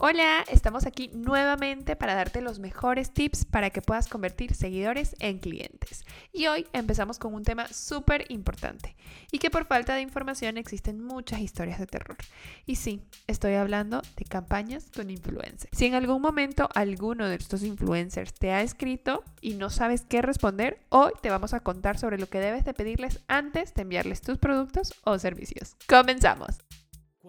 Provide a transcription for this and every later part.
Hola, estamos aquí nuevamente para darte los mejores tips para que puedas convertir seguidores en clientes. Y hoy empezamos con un tema súper importante y que por falta de información existen muchas historias de terror. Y sí, estoy hablando de campañas con influencers. Si en algún momento alguno de estos influencers te ha escrito y no sabes qué responder, hoy te vamos a contar sobre lo que debes de pedirles antes de enviarles tus productos o servicios. Comenzamos.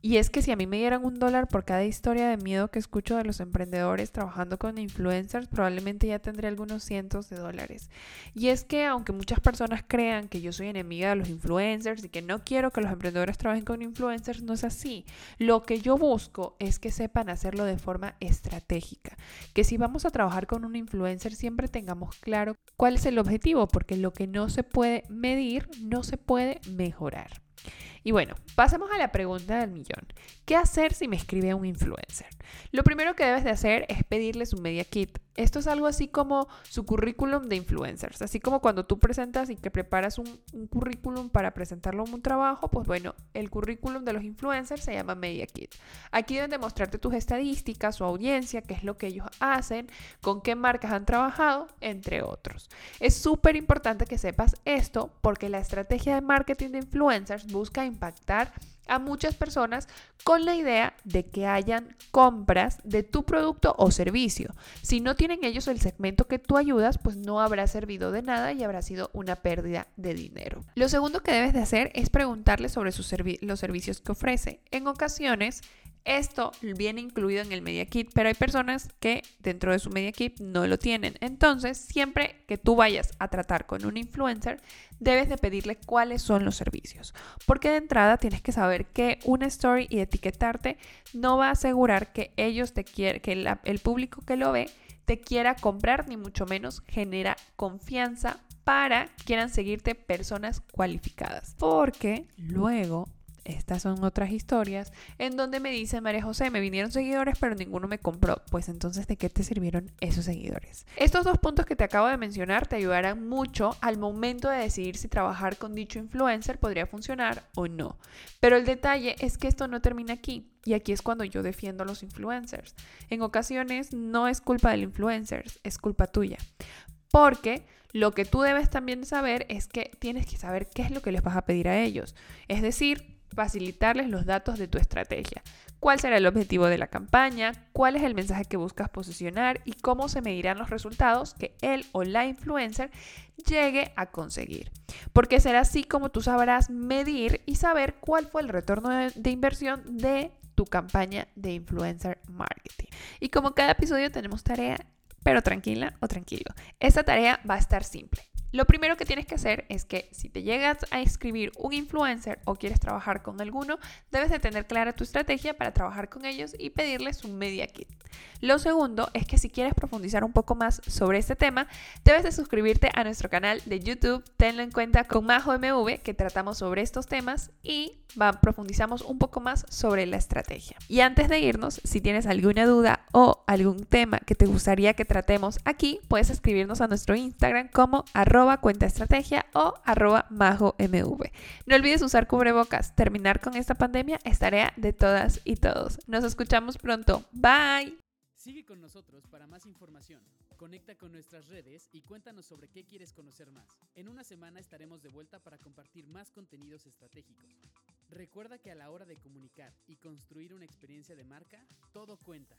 Y es que si a mí me dieran un dólar por cada historia de miedo que escucho de los emprendedores trabajando con influencers, probablemente ya tendría algunos cientos de dólares. Y es que aunque muchas personas crean que yo soy enemiga de los influencers y que no quiero que los emprendedores trabajen con influencers, no es así. Lo que yo busco es que sepan hacerlo de forma estratégica. Que si vamos a trabajar con un influencer, siempre tengamos claro cuál es el objetivo, porque lo que no se puede medir, no se puede mejorar. Y bueno, pasemos a la pregunta del millón. ¿Qué hacer si me escribe un influencer? Lo primero que debes de hacer es pedirle su media kit. Esto es algo así como su currículum de influencers. Así como cuando tú presentas y que preparas un, currículum para presentarlo en un trabajo, pues bueno, el currículum de los influencers se llama media kit. Aquí deben de mostrarte tus estadísticas, su audiencia, qué es lo que ellos hacen, con qué marcas han trabajado, entre otros. Es súper importante que sepas esto porque la estrategia de marketing de influencers busca impactar a muchas personas con la idea de que hayan compras de tu producto o servicio. Si no tienen ellos el segmento que tú ayudas, pues no habrá servido de nada y habrá sido una pérdida de dinero. Lo segundo que debes de hacer es preguntarle sobre los servicios que ofrece. En ocasiones, esto viene incluido en el Media Kit, pero hay personas que dentro de su Media Kit no lo tienen. Entonces, siempre que tú vayas a tratar con un influencer, debes de pedirle cuáles son los servicios. Porque de entrada tienes que saber que una story y etiquetarte no va a asegurar que ellos te quieren, que el público que lo ve te quiera comprar, ni mucho menos genera confianza para que quieran seguirte personas cualificadas. Porque luego estas son otras historias en donde me dice María José, me vinieron seguidores pero ninguno me compró. Pues entonces, ¿de qué te sirvieron esos seguidores? Estos dos puntos que te acabo de mencionar te ayudarán mucho al momento de decidir si trabajar con dicho influencer podría funcionar o no. Pero el detalle es que esto no termina aquí. Y aquí es cuando yo defiendo a los influencers. En ocasiones no es culpa del influencer, es culpa tuya. Porque lo que tú debes también saber es que tienes que saber qué es lo que les vas a pedir a ellos. Es decir, facilitarles los datos de tu estrategia. ¿Cuál será el objetivo de la campaña? ¿Cuál es el mensaje que buscas posicionar? ¿Y cómo se medirán los resultados que él o la influencer llegue a conseguir? Porque será así como tú sabrás medir y saber cuál fue el retorno de, inversión de tu campaña de influencer marketing. Y como cada episodio tenemos tarea, pero tranquila o tranquilo. Esta tarea va a estar simple. Lo primero que tienes que hacer es que si te llegas a escribir un influencer o quieres trabajar con alguno, debes de tener clara tu estrategia para trabajar con ellos y pedirles un media kit. Lo segundo es que si quieres profundizar un poco más sobre este tema, debes de suscribirte a nuestro canal de YouTube, tenlo en cuenta con Majo MV que tratamos sobre estos temas y profundizamos un poco más sobre la estrategia. Y antes de irnos, si tienes alguna duda o algún tema que te gustaría que tratemos aquí, puedes escribirnos a nuestro Instagram como arroba cuenta estrategia o arroba majo mv. No olvides usar cubrebocas. Terminar con esta pandemia es tarea de todas y todos. Nos escuchamos pronto. Bye. Sigue con nosotros para más información. Conecta con nuestras redes y cuéntanos sobre qué quieres conocer más. En una semana estaremos de vuelta para compartir más contenidos estratégicos. Recuerda que a la hora de comunicar y construir una experiencia de marca, todo cuenta.